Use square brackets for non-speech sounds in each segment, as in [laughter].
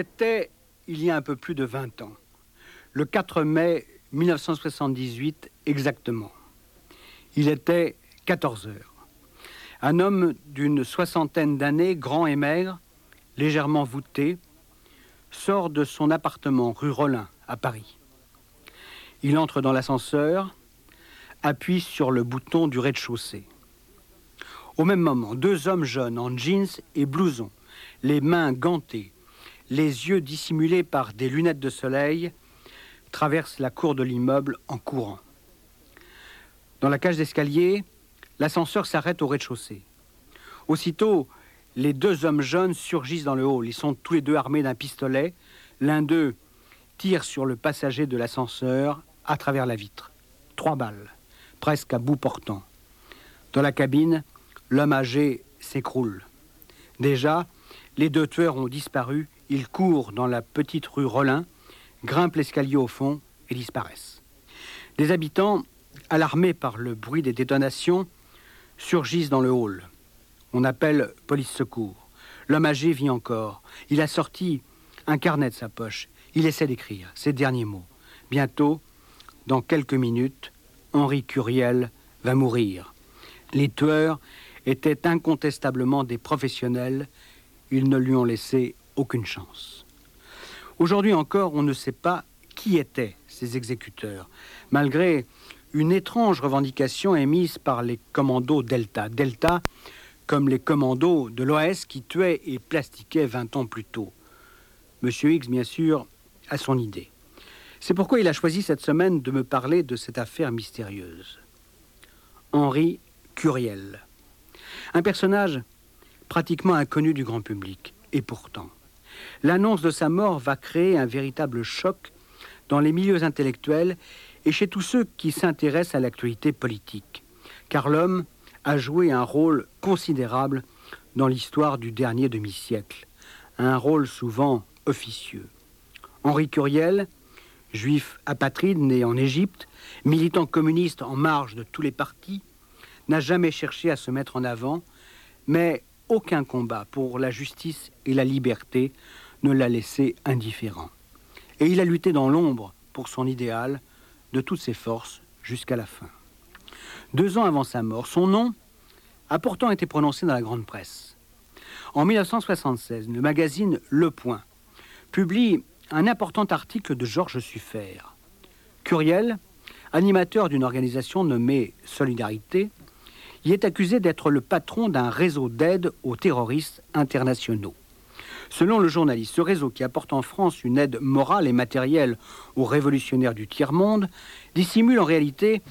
C'était il y a un peu plus de 20 ans, le 4 mai 1978 exactement. Il était 14 heures. Un homme d'une soixantaine d'années, grand et maigre, légèrement voûté, sort de son appartement rue Rollin à Paris. Il entre dans l'ascenseur, appuie sur le bouton du rez-de-chaussée. Au même moment, deux hommes jeunes en jeans et blouson, les mains gantées, les yeux dissimulés par des lunettes de soleil, traversent la cour de l'immeuble en courant. Dans la cage d'escalier, l'ascenseur s'arrête au rez-de-chaussée. Aussitôt, les deux hommes jeunes surgissent dans le hall. Ils sont tous les deux armés d'un pistolet. L'un d'eux tire sur le passager de l'ascenseur à travers la vitre. Trois balles, presque à bout portant. Dans la cabine, l'homme âgé s'écroule. Déjà, les deux tueurs ont disparu. Ils courent dans la petite rue Rollin, grimpent l'escalier au fond et disparaissent. Des habitants, alarmés par le bruit des détonations, surgissent dans le hall. On appelle police secours. L'homme âgé vit encore. Il a sorti un carnet de sa poche. Il essaie d'écrire ces derniers mots. Bientôt, dans quelques minutes, Henri Curiel va mourir. Les tueurs étaient incontestablement des professionnels. Ils ne lui ont laissé aucune chance. Aujourd'hui encore, on ne sait pas qui étaient ces exécuteurs, malgré une étrange revendication émise par les commandos Delta. Delta, comme les commandos de l'OAS qui tuaient et plastiquaient 20 ans plus tôt. Monsieur X, bien sûr, a son idée. C'est pourquoi il a choisi cette semaine de me parler de cette affaire mystérieuse. Henri Curiel. Un personnage pratiquement inconnu du grand public. Et pourtant, l'annonce de sa mort va créer un véritable choc dans les milieux intellectuels et chez tous ceux qui s'intéressent à l'actualité politique. Car l'homme a joué un rôle considérable dans l'histoire du dernier demi-siècle, un rôle souvent officieux. Henri Curiel, juif apatride né en Égypte, militant communiste en marge de tous les partis, n'a jamais cherché à se mettre en avant, mais aucun combat pour la justice et la liberté ne l'a laissé indifférent. Et il a lutté dans l'ombre pour son idéal de toutes ses forces jusqu'à la fin. Deux ans avant sa mort, son nom a pourtant été prononcé dans la grande presse. En 1976, le magazine Le Point publie un important article de Georges Suffert. Curiel, animateur d'une organisation nommée Solidarité, y est accusé d'être le patron d'un réseau d'aide aux terroristes internationaux. Selon le journaliste, ce réseau qui apporte en France une aide morale et matérielle aux révolutionnaires du tiers-monde dissimule en réalité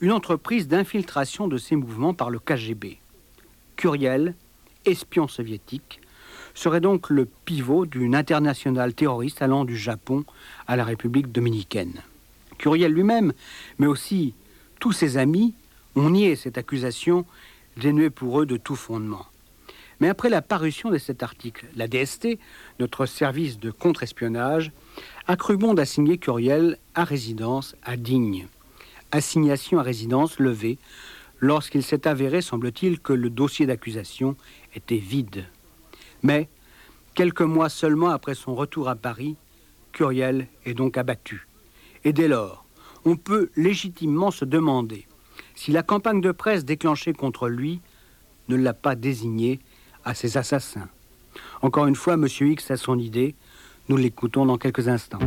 une entreprise d'infiltration de ces mouvements par le KGB. Curiel, espion soviétique, serait donc le pivot d'une internationale terroriste allant du Japon à la République dominicaine. Curiel lui-même, mais aussi tous ses amis, ont nié cette accusation dénuée pour eux de tout fondement. Mais après la parution de cet article, la DST, notre service de contre-espionnage, a cru bon d'assigner Curiel à résidence à Digne assignation à résidence levée lorsqu'il s'est avéré, semble-t-il, que le dossier d'accusation était vide. Mais, quelques mois seulement après son retour à Paris, Curiel est donc abattu. Et dès lors, on peut légitimement se demander si la campagne de presse déclenchée contre lui ne l'a pas désigné à ses assassins. Encore une fois, M. X a son idée. Nous l'écoutons dans quelques instants.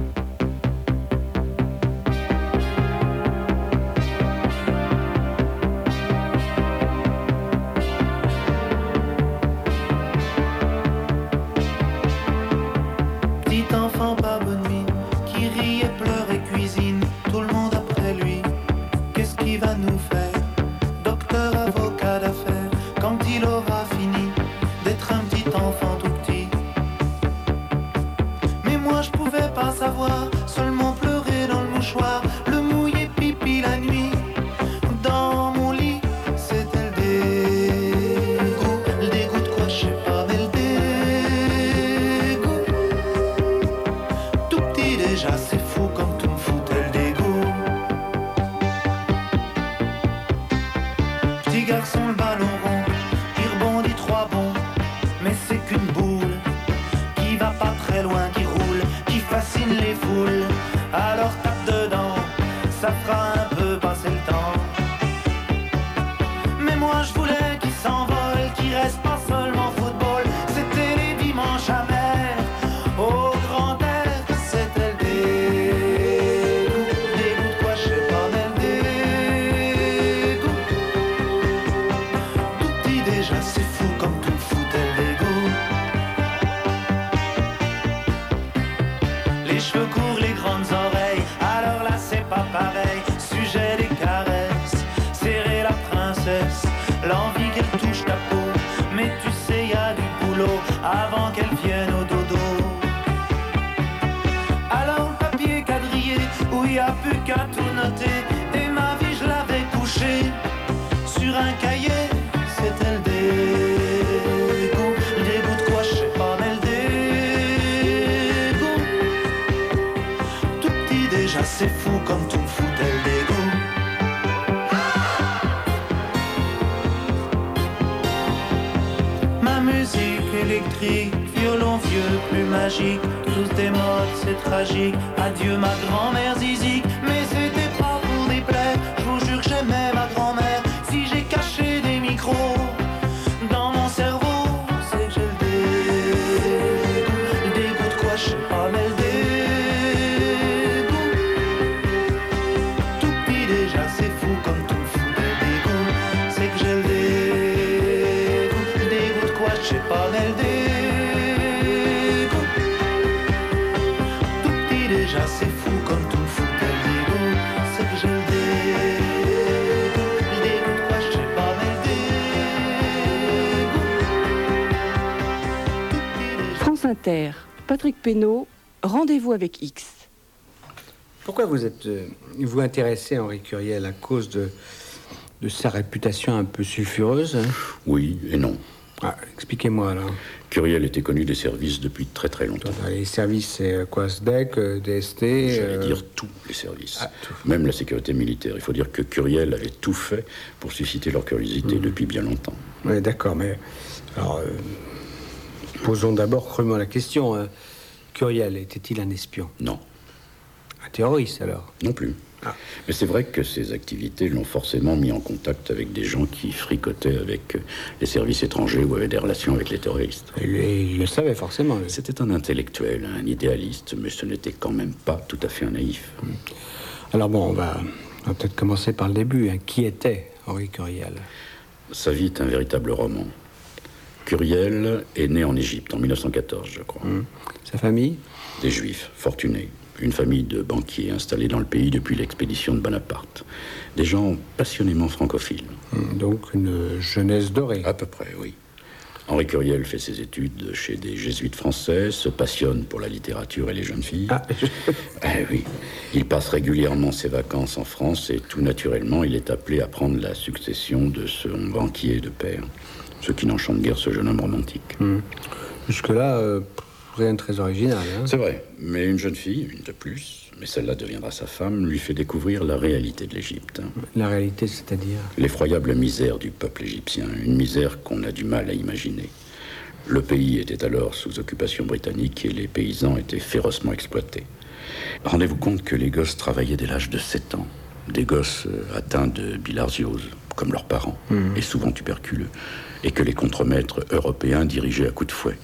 Violon vieux, plus magique, tous des modes, c'est tragique. Adieu ma grand-mère zizik, Inter, Patrick Pénaud, rendez-vous avec X. Pourquoi vous êtes euh, vous intéressé à Henri Curiel à cause de, de sa réputation un peu sulfureuse hein? Oui et non. Ah, Expliquez-moi alors. Curiel était connu des services depuis très très longtemps. Les services, c'est euh, quoi SDEC, euh, DST J'allais euh, dire tous les services, ah, tout. même la sécurité militaire. Il faut dire que Curiel avait tout fait pour susciter leur curiosité depuis bien longtemps. Oui, d'accord, mais alors euh, posons d'abord crûment la question. hein. Curiel était-il un espion? Non, Un terroriste alors? Non plus. Ah. Mais c'est vrai que ces activités l'ont forcément mis en contact avec des gens qui fricotaient avec euh, les services étrangers ou avaient des relations avec les terroristes. il, il le savait forcément. lui. C'était un intellectuel, un idéaliste, mais ce n'était quand même pas tout à fait un naïf. Alors bon, on va, on va peut-être commencer par le début. hein. Qui était Henri Curiel? Sa vie est un véritable roman. Curiel est né en Égypte en 1914, je crois. Sa famille? Des juifs fortunés, une famille de banquiers installés dans le pays depuis l'expédition de Bonaparte. Des gens passionnément francophiles. Hum, Donc une jeunesse dorée. À peu près, oui. Henri Curiel fait ses études chez des jésuites français, se passionne pour la littérature et les jeunes filles. Ah, [laughs] Eh oui, il passe régulièrement ses vacances en France et tout naturellement, il est appelé à prendre la succession de son banquier de père. Ce qui n'enchante guère ce jeune homme romantique. Jusque-là, euh, rien de très original. hein. C'est vrai, mais une jeune fille, une de plus, mais celle-là deviendra sa femme, lui fait découvrir la réalité de l'Égypte. La réalité, c'est-à-dire L'effroyable misère du peuple égyptien, une misère qu'on a du mal à imaginer. Le pays était alors sous occupation britannique et les paysans étaient férocement exploités. Rendez-vous compte que les gosses travaillaient dès l'âge de 7 ans. Des gosses euh, atteints de bilharziose, comme leurs parents, et souvent tuberculeux. Et que les contremaîtres européens dirigeaient à coups de fouet.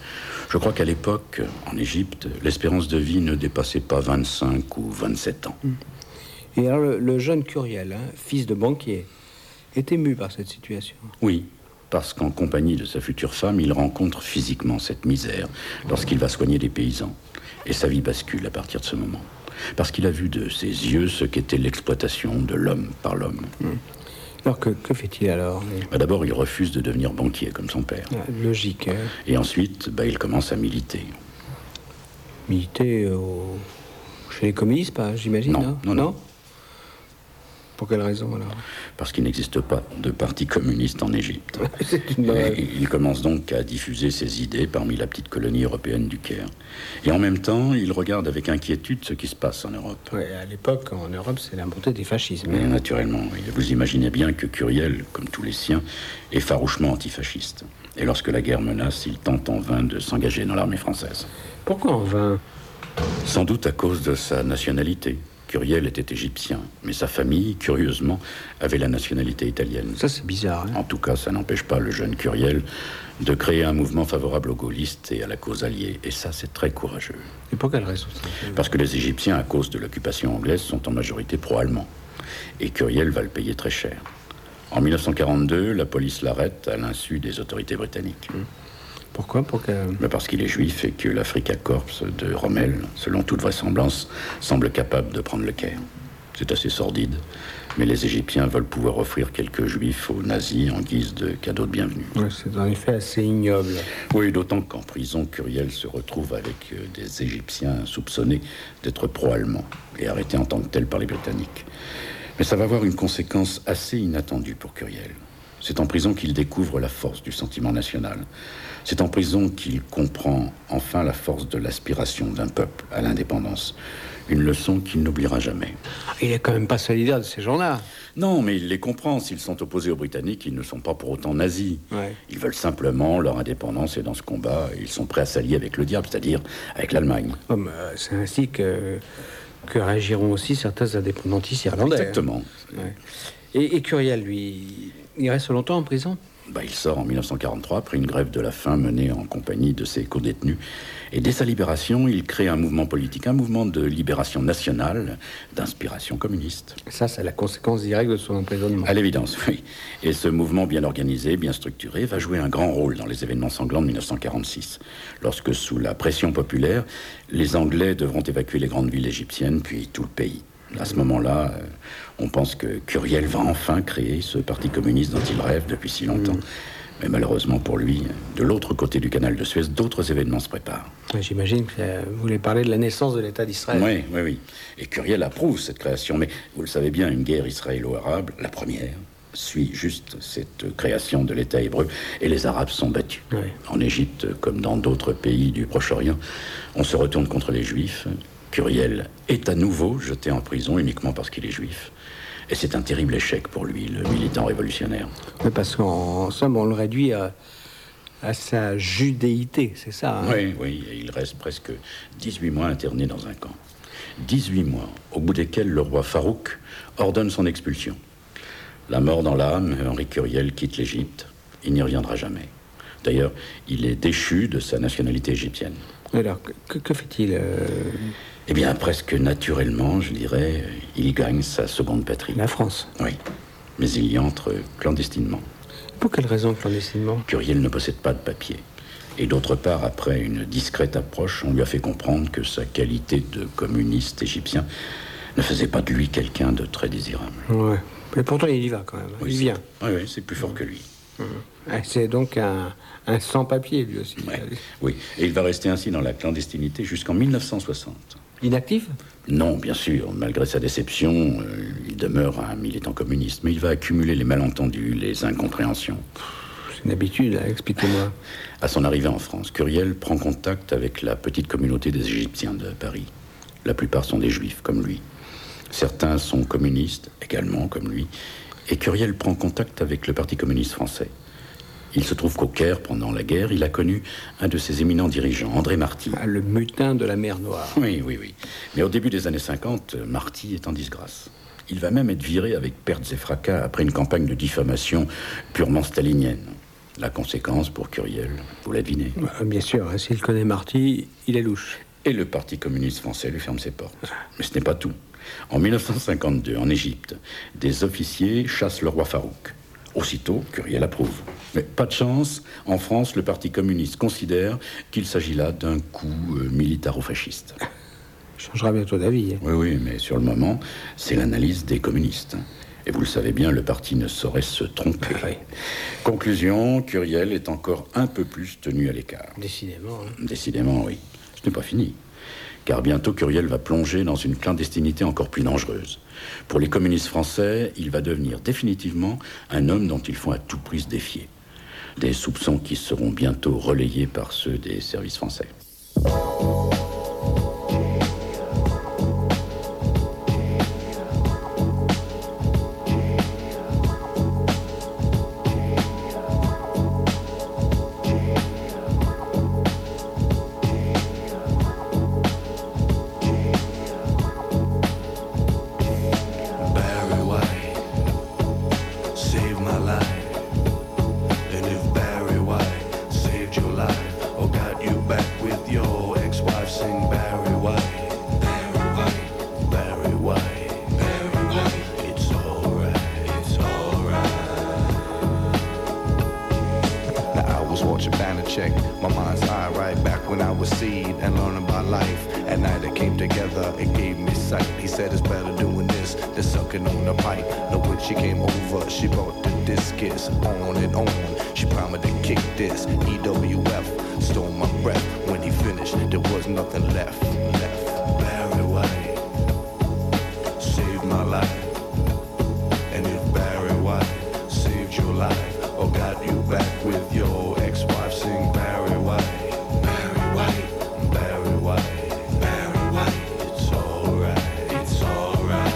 Je crois qu'à l'époque, en Égypte, l'espérance de vie ne dépassait pas 25 ou 27 ans. Et alors, le, le jeune Curiel, hein, fils de banquier, est ému par cette situation. Oui, parce qu'en compagnie de sa future femme, il rencontre physiquement cette misère lorsqu'il va soigner des paysans. Et sa vie bascule à partir de ce moment. Parce qu'il a vu de ses yeux ce qu'était l'exploitation de l'homme par l'homme. Alors, que, que fait-il alors? Bah, D'abord, il refuse de devenir banquier comme son père. Ah, Logique, hein. Et ensuite, bah, il commence à militer. militer au- chez les communistes, pas, j'imagine Non, hein? non, non? Pour quelle raison alors Parce qu'il n'existe pas de parti communiste en Égypte. [laughs] Et il commence donc à diffuser ses idées parmi la petite colonie européenne du Caire. Et en même temps, il regarde avec inquiétude ce qui se passe en Europe. Ouais, à l'époque, en Europe, c'est la montée des fascismes. Mais naturellement, oui. vous imaginez bien que Curiel, comme tous les siens, est farouchement antifasciste. Et lorsque la guerre menace, il tente en vain de s'engager dans l'armée française. Pourquoi en vain? Sans doute à cause de sa nationalité. Curiel était égyptien, mais sa famille, curieusement, avait la nationalité italienne. Ça, c'est bizarre. Hein en tout cas, ça n'empêche pas le jeune Curiel de créer un mouvement favorable aux gaullistes et à la cause alliée. Et ça, c'est très courageux. Et pour quelle raison Parce que les Égyptiens, à cause de l'occupation anglaise, sont en majorité pro-allemands. Et Curiel va le payer très cher. En 1942, la police l'arrête à l'insu des autorités britanniques. Hum. Pourquoi Parce qu'il est juif et que l'Africa Corps de Rommel, selon toute vraisemblance, semble capable de prendre le Caire. C'est assez sordide, mais les Égyptiens veulent pouvoir offrir quelques juifs aux nazis en guise de cadeau de bienvenue. c'est en effet assez ignoble. Oui, d'autant qu'en prison, Curiel se retrouve avec euh, des Égyptiens soupçonnés d'être pro-allemands et arrêtés en tant que tels par les Britanniques. Mais ça va avoir une conséquence assez inattendue pour Curiel. C'est en prison qu'il découvre la force du sentiment national. C'est en prison qu'il comprend enfin la force de l'aspiration d'un peuple à l'indépendance. Une leçon qu'il n'oubliera jamais. Il n'est quand même pas solidaire de ces gens-là. Non, mais il les comprend. S'ils sont opposés aux Britanniques, ils ne sont pas pour autant nazis. Ils veulent simplement leur indépendance et dans ce combat, ils sont prêts à s'allier avec le diable, c'est-à-dire avec l'Allemagne. Euh, c'est ainsi que, que réagiront aussi certains indépendantistes irlandais. Exactement. Et, et Curiel, lui, il reste longtemps en prison bah, il sort en 1943 après une grève de la faim menée en compagnie de ses co-détenus. Et dès sa libération, il crée un mouvement politique, un mouvement de libération nationale d'inspiration communiste. Ça, c'est la conséquence directe de son emprisonnement. À l'évidence, oui. Et ce mouvement bien organisé, bien structuré, va jouer un grand rôle dans les événements sanglants de 1946, lorsque, sous la pression populaire, les Anglais devront évacuer les grandes villes égyptiennes, puis tout le pays. À ce moment-là, euh, on pense que Curiel va enfin créer ce parti communiste dont il rêve depuis si longtemps. Mm. Mais malheureusement pour lui, de l'autre côté du canal de Suez, d'autres événements se préparent. J'imagine que vous voulez parler de la naissance de l'État d'Israël. Oui, oui, oui. Et Curiel approuve cette création. Mais vous le savez bien, une guerre israélo-arabe, la première, suit juste cette création de l'État hébreu. Et les Arabes sont battus. En Égypte, comme dans d'autres pays du Proche-Orient, on se retourne contre les Juifs. Curiel est à nouveau jeté en prison uniquement parce qu'il est juif. Et c'est un terrible échec pour lui, le militant révolutionnaire. Oui, parce qu'en somme, on le réduit à, sa judéité, c'est ça hein? Oui, oui, et il reste presque 18 mois interné dans un camp. 18 mois, au bout desquels le roi Farouk ordonne son expulsion. La mort dans l'âme, Henri Curiel quitte l'Égypte. Il n'y reviendra jamais. D'ailleurs, il est déchu de sa nationalité égyptienne. Alors, que, fait-il euh eh bien, presque naturellement, je dirais, il gagne sa seconde patrie. La France Oui. Mais il y entre clandestinement. Pour quelle raison clandestinement? Curiel ne possède pas de papier. Et d'autre part, après une discrète approche, on lui a fait comprendre que sa qualité de communiste égyptien ne faisait pas de lui quelqu'un de très désirable. Ouais. Mais pourtant, il y va quand même. il vient. Oui, oui, c'est plus fort que lui. Mmh. C'est donc un, un sans-papier, lui aussi. Oui, et il va rester ainsi dans la clandestinité jusqu'en 1960. Inactif Non, bien sûr. Malgré sa déception, euh, il demeure un militant communiste. Mais il va accumuler les malentendus, les incompréhensions. C'est une habitude, hein, expliquez-moi. À son arrivée en France, Curiel prend contact avec la petite communauté des Égyptiens de Paris. La plupart sont des juifs, comme lui. Certains sont communistes, également, comme lui. Et Curiel prend contact avec le Parti communiste français. Il se trouve qu'au Caire, pendant la guerre, il a connu un de ses éminents dirigeants, André Marty. Ah, le mutin de la mer Noire. Oui, oui, oui. Mais au début des années 50, Marty est en disgrâce. Il va même être viré avec pertes et fracas après une campagne de diffamation purement stalinienne. La conséquence pour Curiel, vous la devinez bah, Bien sûr, hein, s'il connaît Marty, il est louche. Et le Parti communiste français lui ferme ses portes. Mais ce n'est pas tout. En 1952, en Égypte, des officiers chassent le roi Farouk. Aussitôt, Curiel approuve. Mais pas de chance, en France, le Parti communiste considère qu'il s'agit là d'un coup euh, militaro-fasciste. Changera bientôt d'avis. Hein. Oui, oui, mais sur le moment, c'est l'analyse des communistes. Et vous le savez bien, le parti ne saurait se tromper. Ah Conclusion, Curiel est encore un peu plus tenu à l'écart. Décidément. Hein. Décidément, oui. Ce n'est pas fini. Car bientôt, Curiel va plonger dans une clandestinité encore plus dangereuse. Pour les communistes français, il va devenir définitivement un homme dont il faut à tout prix se défier. Des soupçons qui seront bientôt relayés par ceux des services français. You back with your ex-wife, sing Barry White. Barry White, Barry White, Barry White. It's alright, it's alright.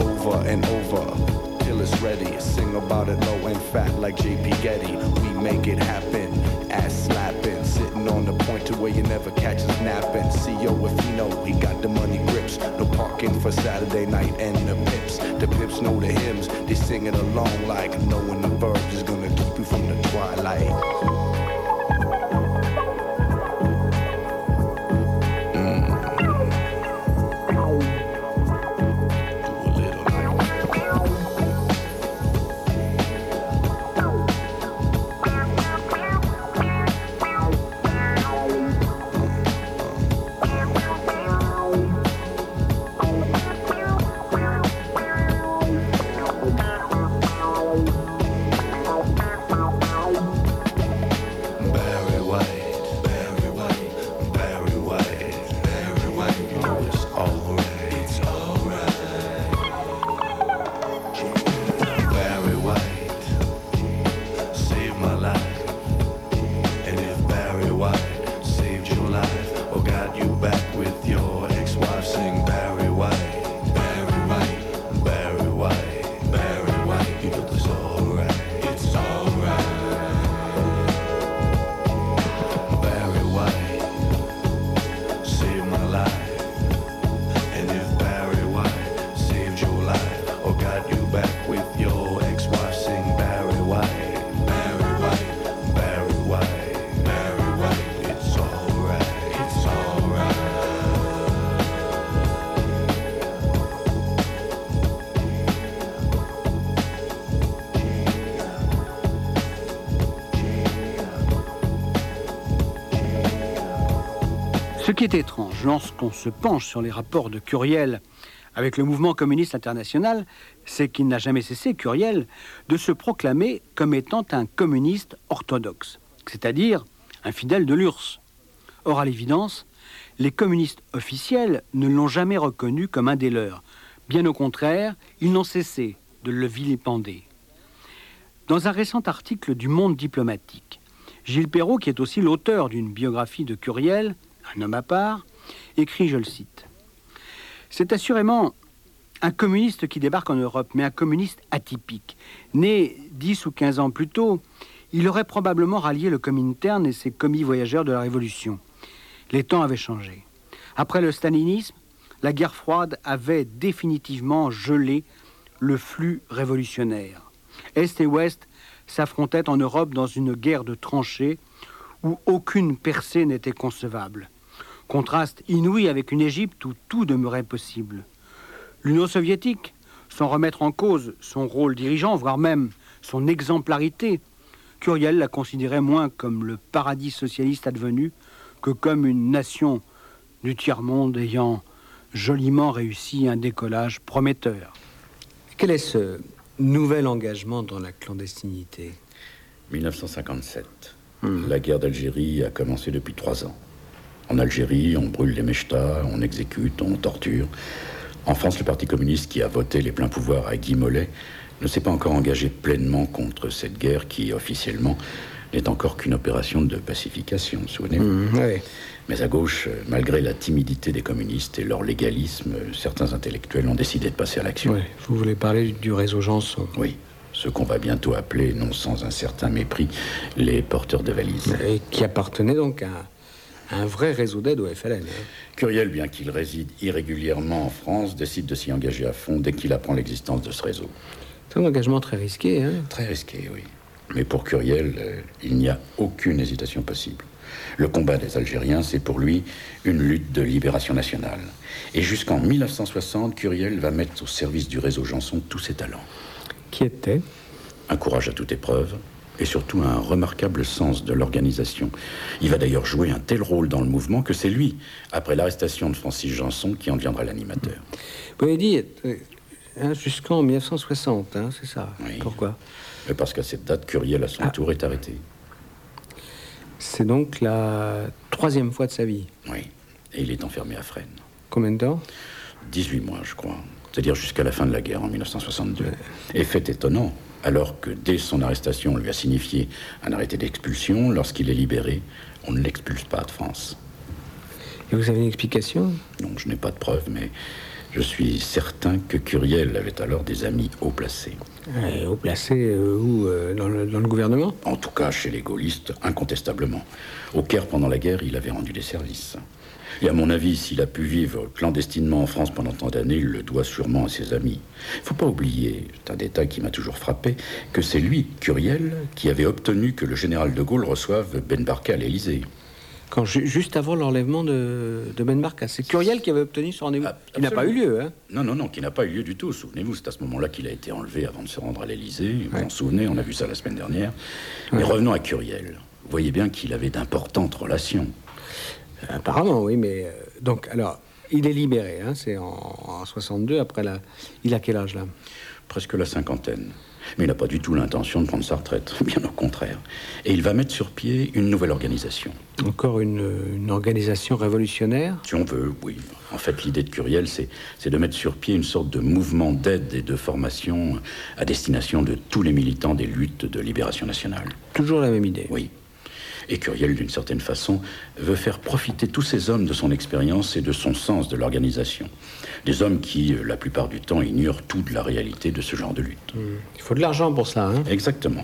Over and over till it's ready. Sing about it low and fat like JP Getty. We make it happen. Ass slapping, sitting on the point to where you never catch us napping. CEO if you know he got the money grips. No parking for Saturday night and the pips. The pips know the singing along like no one qui est étrange lorsqu'on se penche sur les rapports de Curiel avec le mouvement communiste international, c'est qu'il n'a jamais cessé, Curiel, de se proclamer comme étant un communiste orthodoxe, c'est-à-dire un fidèle de l'URSS. Or, à l'évidence, les communistes officiels ne l'ont jamais reconnu comme un des leurs. Bien au contraire, ils n'ont cessé de le vilipender. Dans un récent article du Monde diplomatique, Gilles Perrault, qui est aussi l'auteur d'une biographie de Curiel, un homme à part, écrit, je le cite, C'est assurément un communiste qui débarque en Europe, mais un communiste atypique. Né 10 ou 15 ans plus tôt, il aurait probablement rallié le Comintern et ses commis voyageurs de la Révolution. Les temps avaient changé. Après le stalinisme, la guerre froide avait définitivement gelé le flux révolutionnaire. Est et Ouest s'affrontaient en Europe dans une guerre de tranchées où aucune percée n'était concevable. Contraste inouï avec une Égypte où tout demeurait possible. L'Union soviétique, sans remettre en cause son rôle dirigeant, voire même son exemplarité, Curiel la considérait moins comme le paradis socialiste advenu que comme une nation du tiers-monde ayant joliment réussi un décollage prometteur. Quel est ce nouvel engagement dans la clandestinité? 1957. La guerre d'Algérie a commencé depuis trois ans. En Algérie, on brûle les mechtas, on exécute, on torture. En France, le Parti communiste qui a voté les pleins pouvoirs à Guy Mollet ne s'est pas encore engagé pleinement contre cette guerre qui, officiellement, n'est encore qu'une opération de pacification, souvenez-vous. oui. Mais à gauche, malgré la timidité des communistes et leur légalisme, certains intellectuels ont décidé de passer à l'action. Vous voulez parler du réseau Janson? Oui, ce qu'on va bientôt appeler, non sans un certain mépris, les porteurs de valises. Et qui appartenait donc à un vrai réseau d'aide au FLN. hein. Curiel, bien qu'il réside irrégulièrement en France, décide de s'y engager à fond dès qu'il apprend l'existence de ce réseau. C'est un engagement très risqué. Hein Très risqué, oui. Mais pour Curiel, euh, il n'y a aucune hésitation possible. Le combat des Algériens, c'est pour lui une lutte de libération nationale. Et jusqu'en 1960, Curiel va mettre au service du réseau Janson tous ses talents. Qui était? Un courage à toute épreuve, et surtout un remarquable sens de l'organisation. Il va d'ailleurs jouer un tel rôle dans le mouvement que c'est lui, après l'arrestation de Francis Janson, qui en deviendra l'animateur. Vous avez dit euh, hein, jusqu'en 1960, hein, c'est ça Oui. Pourquoi Parce qu'à cette date, Curiel, à son Ah. tour, est arrêté. C'est donc la troisième fois de sa vie. Oui. Et il est enfermé à Fresnes. Combien de temps 18 mois, je crois. C'est-à-dire jusqu'à la fin de la guerre en 1962. Et fait étonnant, alors que dès son arrestation, on lui a signifié un arrêté d'expulsion, lorsqu'il est libéré, on ne l'expulse pas de France. Et vous avez une explication? Donc je n'ai pas de preuves, mais je suis certain que Curiel avait alors des amis haut placés. Euh, Au placé euh, où euh, dans, le, dans le gouvernement? En tout cas, chez les gaullistes, incontestablement. Au Caire, pendant la guerre, il avait rendu des services. Et à mon avis, s'il a pu vivre clandestinement en France pendant tant d'années, il le doit sûrement à ses amis. Il faut pas oublier, c'est un détail qui m'a toujours frappé, que c'est lui, Curiel, qui avait obtenu que le général de Gaulle reçoive Ben Barka à l'Élysée. Quand, ju- Juste avant l'enlèvement de, de Ben Barka. C'est Curiel qui avait obtenu ce rendez-vous. Il n'a pas eu lieu, hein Non, non, non, qui n'a pas eu lieu du tout. Souvenez-vous, c'est à ce moment-là qu'il a été enlevé avant de se rendre à l'Élysée. Vous vous en souvenez, on a vu ça la semaine dernière. Mais revenons à Curiel. Vous voyez bien qu'il avait d'importantes relations. Apparemment, oui, mais... euh, donc, alors, il est libéré, hein, c'est en, en 62, après la... Il a quel âge, là? Presque la cinquantaine. Mais il n'a pas du tout l'intention de prendre sa retraite, [laughs] bien au contraire. Et il va mettre sur pied une nouvelle organisation. Encore une, une organisation révolutionnaire? Si on veut, oui. En fait, l'idée de Curiel, c'est c'est de mettre sur pied une sorte de mouvement d'aide et de formation à destination de tous les militants des luttes de libération nationale. Toujours la même idée? Oui. Et Curiel, d'une certaine façon, veut faire profiter tous ces hommes de son expérience et de son sens de l'organisation. Des hommes qui, euh, la plupart du temps, ignorent tout de la réalité de ce genre de lutte. Il faut de l'argent pour ça, hein Exactement.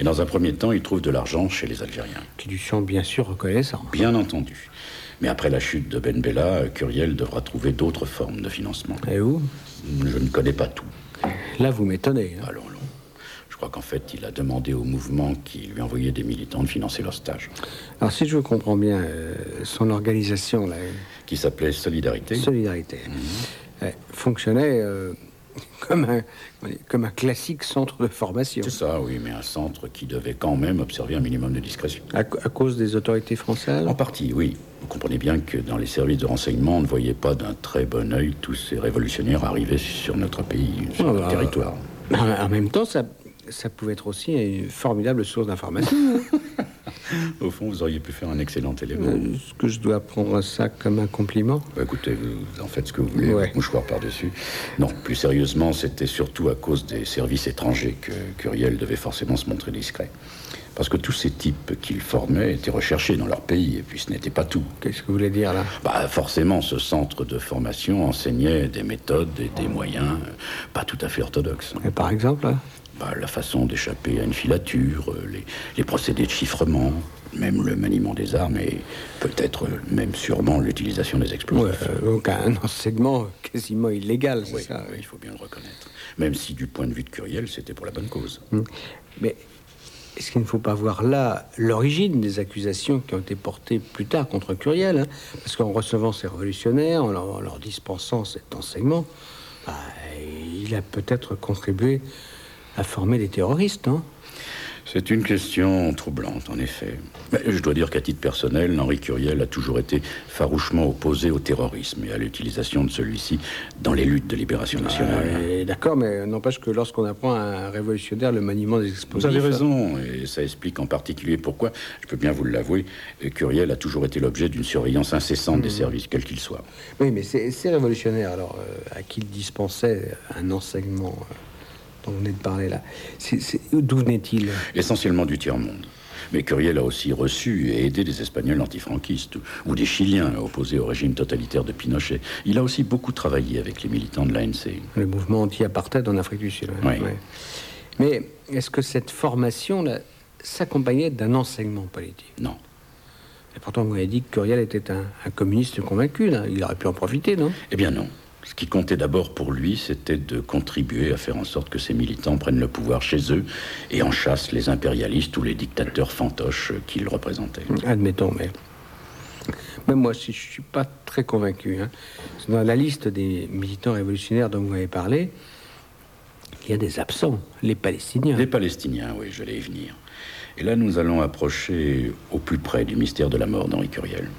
Et dans un premier temps, il trouve de l'argent chez les Algériens. Qui lui sont bien sûr reconnaissants. Bien entendu. Mais après la chute de Ben Bella, euh, Curiel devra trouver d'autres formes de financement. Et où? Je ne connais pas tout. Là, vous m'étonnez. hein. Crois qu'en fait, il a demandé au mouvement qui lui envoyait des militants de financer leur stage, Alors, si je comprends bien, euh, son organisation, la qui s'appelait Solidarité. Solidarité, euh, fonctionnait euh, [laughs] comme, un, comme un classique centre de formation. C'est ça, oui, mais un centre qui devait quand même observer un minimum de discrétion. À, cause des autorités françaises? En partie, oui. Vous comprenez bien que dans les services de renseignement, on ne voyait pas d'un très bon œil tous ces révolutionnaires arriver sur notre pays, sur Ah notre bah, territoire. En même temps, ça, ça pouvait être aussi une formidable source d'information. [laughs] Au fond, vous auriez pu faire un excellent élément. Euh, Est-ce que je dois prendre ça comme un compliment Bah, écoutez, vous en faites ce que vous voulez, Ouais. mouchoir par-dessus. Non, plus sérieusement, c'était surtout à cause des services étrangers que Curiel devait forcément se montrer discret. Parce que tous ces types qu'il formait étaient recherchés dans leur pays, et puis ce n'était pas tout. Qu'est-ce que vous voulez dire là? Bah, forcément, ce centre de formation enseignait des méthodes et des moyens euh, pas tout à fait orthodoxes. Et Par exemple Bah, la façon d'échapper à une filature, euh, les, les procédés de chiffrement, même le maniement des armes et peut-être euh, même sûrement l'utilisation des Ouais, explosifs. euh, Donc [laughs] un enseignement quasiment illégal, c'est Oui, ça oui, il faut bien le reconnaître. Même si, du point de vue de Curiel, c'était pour la bonne cause. Mais est-ce qu'il ne faut pas voir là l'origine des accusations qui ont été portées plus tard contre Curiel hein? Parce qu'en recevant ces révolutionnaires, en leur, en leur dispensant cet enseignement, bah, il a peut-être contribué à former des terroristes, non C'est une question troublante, en effet. Mais je dois dire qu'à titre personnel, Henri Curiel a toujours été farouchement opposé au terrorisme et à l'utilisation de celui-ci dans les luttes de libération nationale. Euh, D'accord, mais n'empêche que lorsqu'on apprend à un révolutionnaire le maniement des Vous explosifs... avez raison, et ça explique en particulier pourquoi, je peux bien vous l'avouer, Curiel a toujours été l'objet d'une surveillance incessante des services, quels qu'ils soient. Oui, mais ces, ces révolutionnaires, alors, euh, à qui il dispensait un enseignement euh, dont vous venez de parler là, d'où venaient-ils Essentiellement du tiers-monde. Mais Curiel a aussi reçu et aidé des Espagnols antifranquistes ou des Chiliens opposés au régime totalitaire de Pinochet. Il a aussi beaucoup travaillé avec les militants de l'ANC. Le mouvement anti-apartheid en Afrique du Sud. Oui. ouais. Mais est-ce que cette formation-là s'accompagnait d'un enseignement politique? Non. Et pourtant, vous avez dit que Curiel était un, un communiste convaincu. là. Il aurait pu en profiter, non? Eh bien non. Ce qui comptait d'abord pour lui, c'était de contribuer à faire en sorte que ces militants prennent le pouvoir chez eux et en chassent les impérialistes ou les dictateurs fantoches qu'ils représentaient. Admettons, mais même moi, je ne suis pas très convaincu. Hein. Dans la liste des militants révolutionnaires dont vous avez parlé, il y a des absents, les Palestiniens. Les Palestiniens, oui, je vais y venir. Et là, nous allons approcher au plus près du mystère de la mort d'Henri Curiel.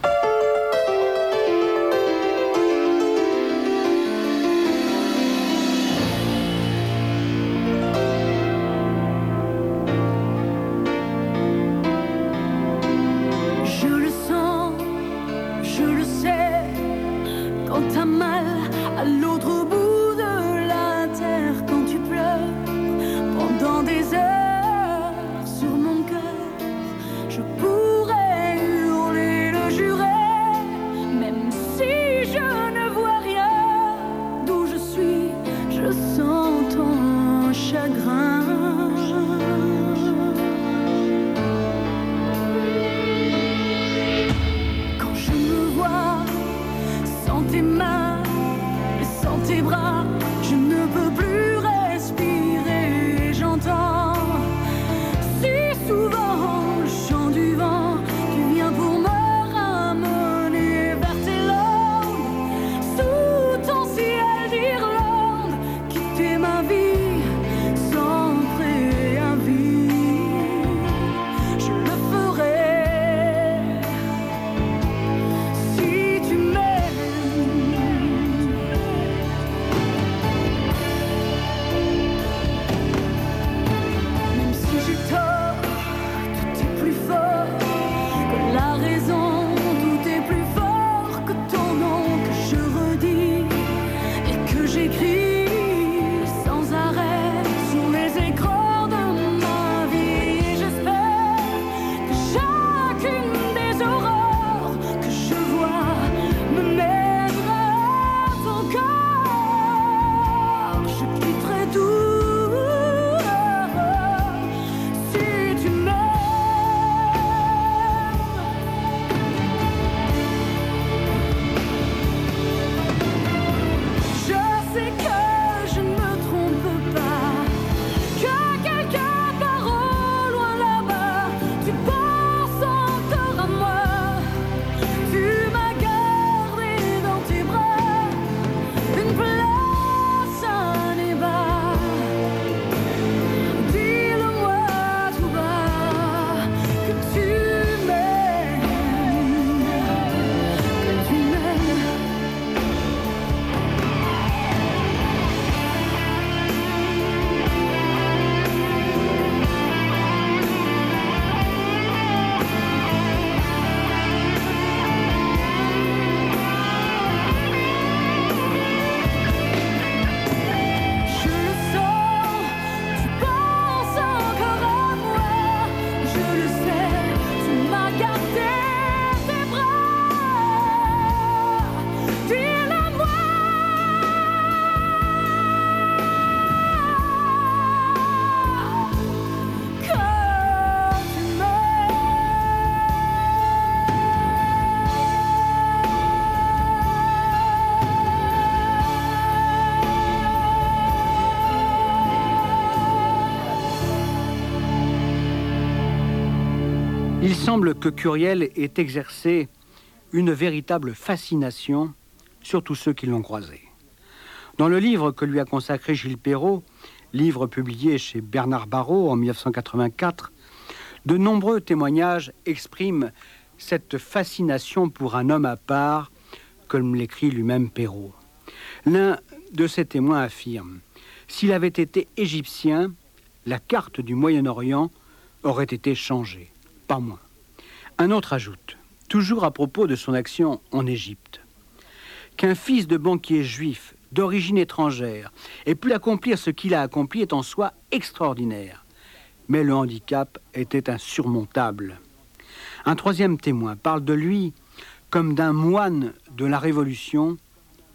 Semble que Curiel ait exercé une véritable fascination sur tous ceux qui l'ont croisé. Dans le livre que lui a consacré Gilles Perrault, livre publié chez Bernard Barrault en 1984, de nombreux témoignages expriment cette fascination pour un homme à part, comme l'écrit lui-même Perrault. L'un de ces témoins affirme S'il avait été égyptien, la carte du Moyen-Orient aurait été changée, pas moins. Un autre ajoute, toujours à propos de son action en Égypte, qu'un fils de banquier juif d'origine étrangère ait pu accomplir ce qu'il a accompli est en soi extraordinaire. Mais le handicap était insurmontable. Un troisième témoin parle de lui comme d'un moine de la Révolution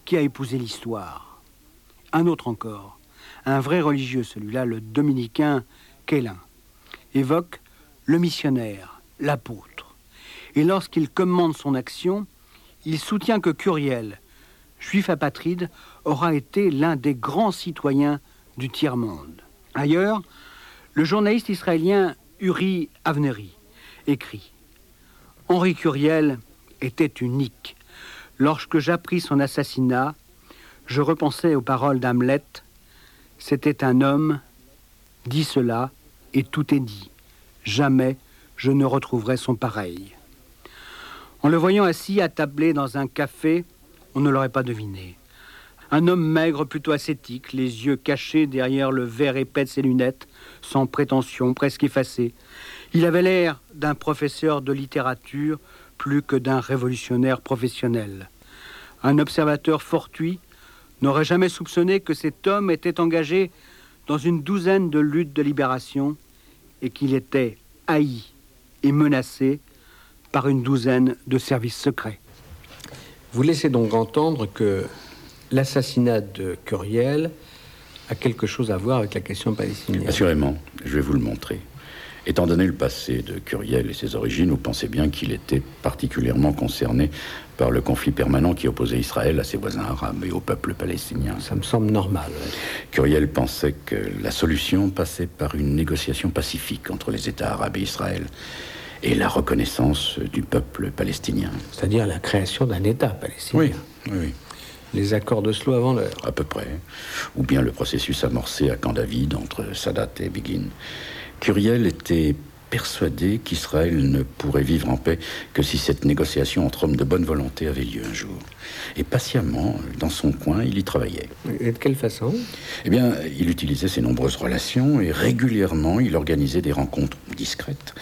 qui a épousé l'histoire. Un autre encore, un vrai religieux, celui-là, le dominicain Quélin, évoque le missionnaire, l'apôtre et lorsqu'il commande son action, il soutient que Curiel, juif apatride, aura été l'un des grands citoyens du tiers-monde. Ailleurs, le journaliste israélien Uri Avneri écrit Henri Curiel était unique. Lorsque j'appris son assassinat, je repensais aux paroles d'Hamlet. C'était un homme, dit cela, et tout est dit. Jamais je ne retrouverai son pareil. En le voyant assis attablé dans un café, on ne l'aurait pas deviné. Un homme maigre, plutôt ascétique, les yeux cachés derrière le verre épais de ses lunettes, sans prétention, presque effacé. Il avait l'air d'un professeur de littérature plus que d'un révolutionnaire professionnel. Un observateur fortuit n'aurait jamais soupçonné que cet homme était engagé dans une douzaine de luttes de libération et qu'il était haï et menacé par une douzaine de services secrets. Vous laissez donc entendre que l'assassinat de Curiel a quelque chose à voir avec la question palestinienne. Assurément, je vais vous le montrer. Étant donné le passé de Curiel et ses origines, vous pensez bien qu'il était particulièrement concerné par le conflit permanent qui opposait Israël à ses voisins arabes et au peuple palestinien. Ça me semble normal. Curiel pensait que la solution passait par une négociation pacifique entre les États arabes et Israël et la reconnaissance du peuple palestinien. C'est-à-dire la création d'un État palestinien. Oui, oui. Les accords de d'Oslo avant l'heure. À peu près. Ou bien le processus amorcé à Camp David entre Sadat et Begin. Curiel était persuadé qu'Israël ne pourrait vivre en paix que si cette négociation entre hommes de bonne volonté avait lieu un jour. Et patiemment, dans son coin, il y travaillait. Et de quelle façon? Eh bien, il utilisait ses nombreuses relations et régulièrement, il organisait des rencontres discrètes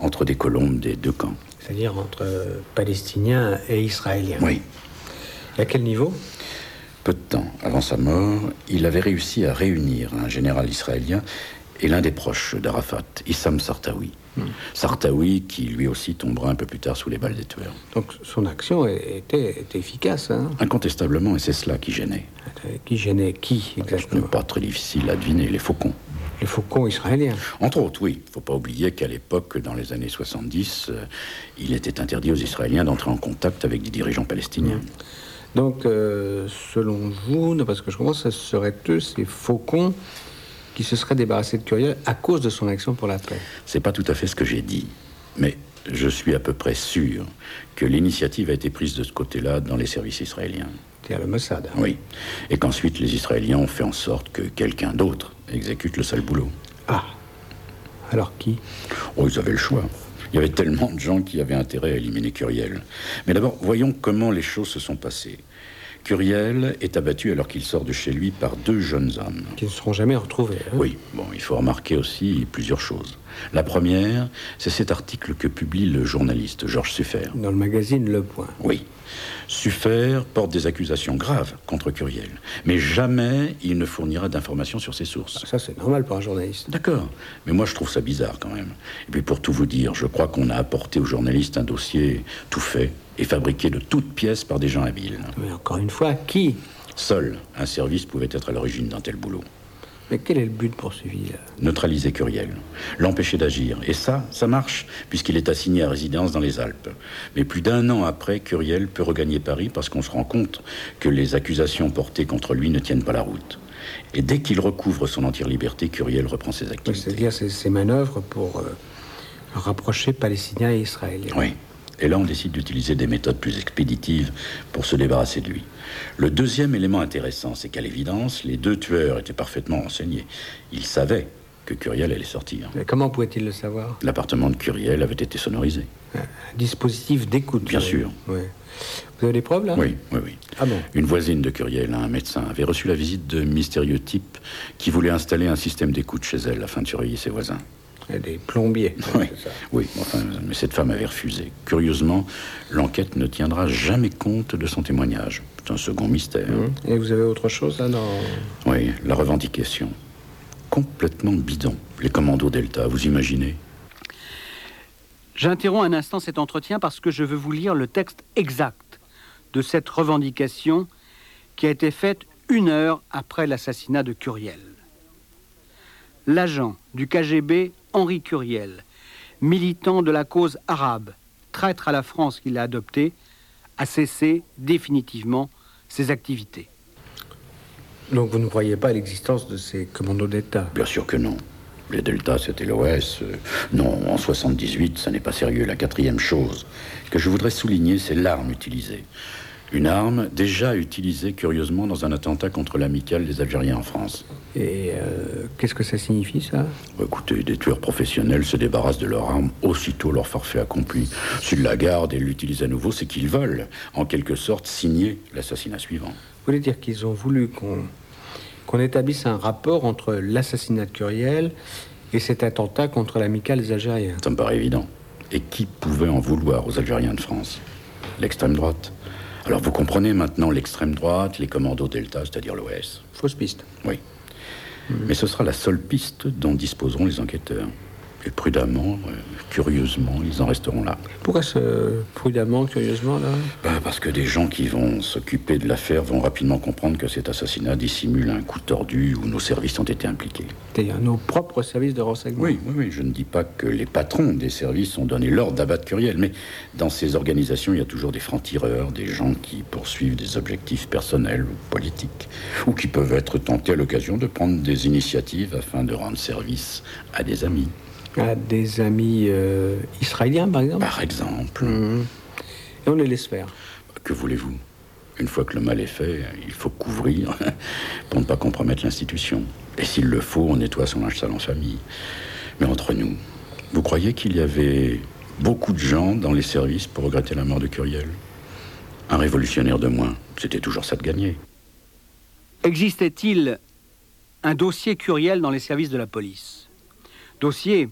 entre des colombes des deux camps. C'est-à-dire entre Palestiniens et Israéliens Oui. Et à quel niveau? Peu de temps avant sa mort, il avait réussi à réunir un général israélien et l'un des proches d'Arafat, Issam Sartawi. Hmm. Sartawi, qui lui aussi tombera un peu plus tard sous les balles des tueurs. Donc son action était, efficace. Hein? Incontestablement, et c'est cela qui gênait. Euh, qui gênait qui exactement Ce n'est pas très difficile à deviner, les faucons. Les faucons israéliens Entre autres, oui. Il ne faut pas oublier qu'à l'époque, dans les années 70, euh, il était interdit aux Israéliens d'entrer en contact avec des dirigeants palestiniens. Donc, euh, selon vous, parce que je commence, ce seraient eux, ces faucons, qui se serait débarrassé de Curiel à cause de son action pour la paix. C'est pas tout à fait ce que j'ai dit, mais je suis à peu près sûr que l'initiative a été prise de ce côté-là dans les services israéliens. À le Mossad. Oui, et qu'ensuite les Israéliens ont fait en sorte que quelqu'un d'autre exécute le sale boulot. Ah, alors qui? Oh, ils avaient le choix. Il y avait tellement de gens qui avaient intérêt à éliminer Curiel. Mais d'abord, voyons comment les choses se sont passées. Curiel est abattu alors qu'il sort de chez lui par deux jeunes hommes. Qui ne seront jamais retrouvés. Hein. oui, bon, il faut remarquer aussi plusieurs choses. La première, c'est cet article que publie le journaliste Georges Suffer. Dans le magazine Le Point. Oui. Suffer porte des accusations graves contre Curiel, mais jamais il ne fournira d'informations sur ses sources. Ça, c'est normal pour un journaliste. D'accord, mais moi je trouve ça bizarre quand même. Et puis pour tout vous dire, je crois qu'on a apporté au journaliste un dossier tout fait et fabriqué de toutes pièces par des gens habiles. Mais encore une fois, qui? Seul un service pouvait être à l'origine d'un tel boulot. Mais quel est le but poursuivi Neutraliser Curiel, l'empêcher d'agir. Et ça, ça marche, puisqu'il est assigné à résidence dans les Alpes. Mais plus d'un an après, Curiel peut regagner Paris parce qu'on se rend compte que les accusations portées contre lui ne tiennent pas la route. Et dès qu'il recouvre son entière liberté, Curiel reprend ses activités. C'est-à-dire ses, manœuvres pour euh, rapprocher Palestiniens et Israéliens. Oui. Et là, on décide d'utiliser des méthodes plus expéditives pour se débarrasser de lui. Le deuxième élément intéressant, c'est qu'à l'évidence, les deux tueurs étaient parfaitement renseignés. Ils savaient que Curiel allait sortir. Mais comment pouvait-il le savoir? L'appartement de Curiel avait été sonorisé. Un dispositif d'écoute. Bien sûr. Vous avez des preuves là? Oui, oui, oui. Ah bon Une voisine de Curiel, un médecin, avait reçu la visite de mystérieux types qui voulaient installer un système d'écoute chez elle afin de surveiller ses voisins des plombiers. [laughs] Oui, oui enfin, mais cette femme avait refusé. Curieusement, l'enquête ne tiendra jamais compte de son témoignage. C'est un second mystère. Mmh. Et vous avez autre chose là dans... Oui, la revendication. Complètement bidon. Les commandos Delta, vous imaginez? J'interromps un instant cet entretien parce que je veux vous lire le texte exact de cette revendication qui a été faite une heure après l'assassinat de Curiel. L'agent du KGB Henri Curiel, militant de la cause arabe, traître à la France qu'il a adoptée, a cessé définitivement ses activités. Donc vous ne croyez pas à l'existence de ces commandos d'État? Bien sûr que non. Les Deltas, c'était l'OS. Non, en 78, ça n'est pas sérieux. La quatrième chose que je voudrais souligner, c'est l'arme utilisée. Une arme déjà utilisée curieusement dans un attentat contre l'amicale des Algériens en France. Et euh, qu'est-ce que ça signifie ça? Écoutez, des tueurs professionnels se débarrassent de leur arme aussitôt leur forfait accompli. S'ils la gardent et l'utilisent à nouveau, c'est qu'ils veulent, en quelque sorte, signer l'assassinat suivant. Vous voulez dire qu'ils ont voulu qu'on qu'on établisse un rapport entre l'assassinat de Curiel et cet attentat contre l'amicale des Algériens? Ça me paraît évident. Et qui pouvait en vouloir aux Algériens de France? L'extrême droite. Alors vous comprenez maintenant l'extrême droite, les commandos Delta, c'est-à-dire l'OS. Fausse piste. Oui. Mais ce sera la seule piste dont disposeront les enquêteurs. Et prudemment, euh, curieusement, ils en resteront là. Pourquoi ce prudemment, curieusement, là? Ben, parce que des gens qui vont s'occuper de l'affaire vont rapidement comprendre que cet assassinat dissimule un coup tordu où nos services ont été impliqués. C'est-à-dire nos propres services de renseignement Oui, oui, oui, je ne dis pas que les patrons des services ont donné l'ordre d'abattre Curiel, mais dans ces organisations, il y a toujours des francs-tireurs, des gens qui poursuivent des objectifs personnels ou politiques, ou qui peuvent être tentés à l'occasion de prendre des initiatives afin de rendre service à des amis. À des amis euh, israéliens, par exemple Par exemple. Mhm. Et on les laisse faire. Que voulez-vous? Une fois que le mal est fait, il faut couvrir [laughs] pour ne pas compromettre l'institution. Et s'il le faut, on nettoie son linge sale en famille. Mais entre nous, vous croyez qu'il y avait beaucoup de gens dans les services pour regretter la mort de Curiel? Un révolutionnaire de moins, c'était toujours ça de gagner. Existait-il un dossier Curiel dans les services de la police? Dossier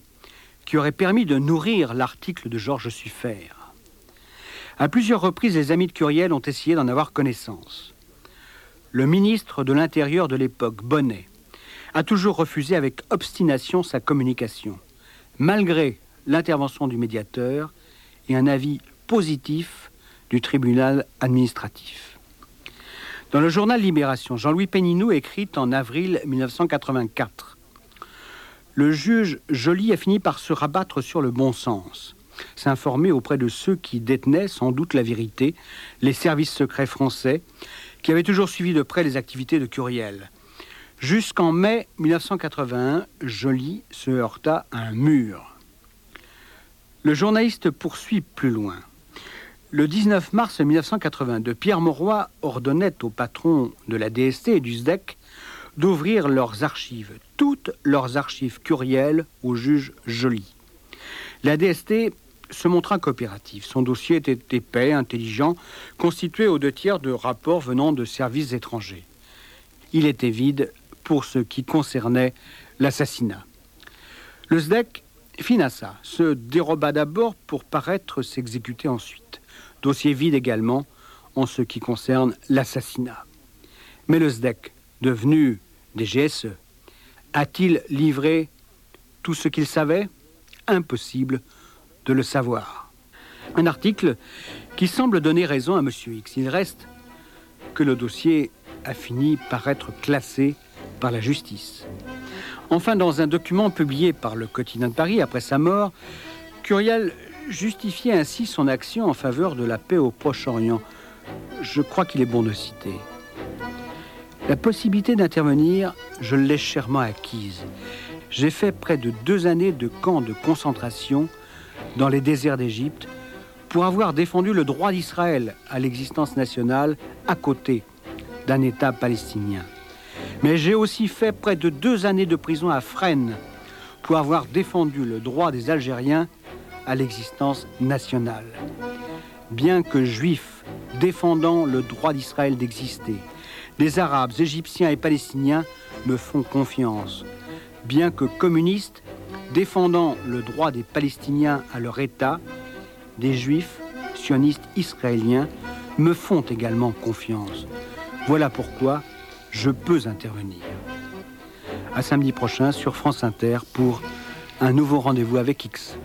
qui aurait permis de nourrir l'article de Georges Suffert. À plusieurs reprises, les amis de Curiel ont essayé d'en avoir connaissance. Le ministre de l'Intérieur de l'époque, Bonnet, a toujours refusé avec obstination sa communication, malgré l'intervention du médiateur et un avis positif du tribunal administratif. Dans le journal Libération, Jean-Louis Pénineau écrit en avril 1984 Le juge Joly a fini par se rabattre sur le bon sens, s'informer auprès de ceux qui détenaient sans doute la vérité, les services secrets français, qui avaient toujours suivi de près les activités de Curiel. Jusqu'en mai 1981, Joly se heurta à un mur. Le journaliste poursuit plus loin. Le 19 mars 1982, Pierre Mauroy ordonnait au patron de la DST et du SDEC d'ouvrir leurs archives, toutes leurs archives curielles au juge Joly. La DST se montra coopérative. Son dossier était épais, intelligent, constitué aux deux tiers de rapports venant de services étrangers. Il était vide pour ce qui concernait l'assassinat. Le SDEC finassa, se déroba d'abord pour paraître s'exécuter ensuite. Dossier vide également en ce qui concerne l'assassinat. Mais le SDEC, devenu des GSE, a-t-il livré tout ce qu'il savait? Impossible de le savoir. Un article qui semble donner raison à M. X. Il reste que le dossier a fini par être classé par la justice. Enfin, dans un document publié par le quotidien de Paris après sa mort, Curiel justifiait ainsi son action en faveur de la paix au Proche-Orient. Je crois qu'il est bon de citer. La possibilité d'intervenir, je l'ai chèrement acquise. J'ai fait près de deux années de camps de concentration dans les déserts d'Égypte pour avoir défendu le droit d'Israël à l'existence nationale à côté d'un État palestinien. Mais j'ai aussi fait près de deux années de prison à Fresnes pour avoir défendu le droit des Algériens à l'existence nationale. Bien que juifs défendant le droit d'Israël d'exister, des Arabes, Égyptiens et Palestiniens me font confiance. Bien que communistes défendant le droit des Palestiniens à leur État, des Juifs, sionistes israéliens, me font également confiance. Voilà pourquoi je peux intervenir. À samedi prochain sur France Inter pour un nouveau rendez-vous avec X.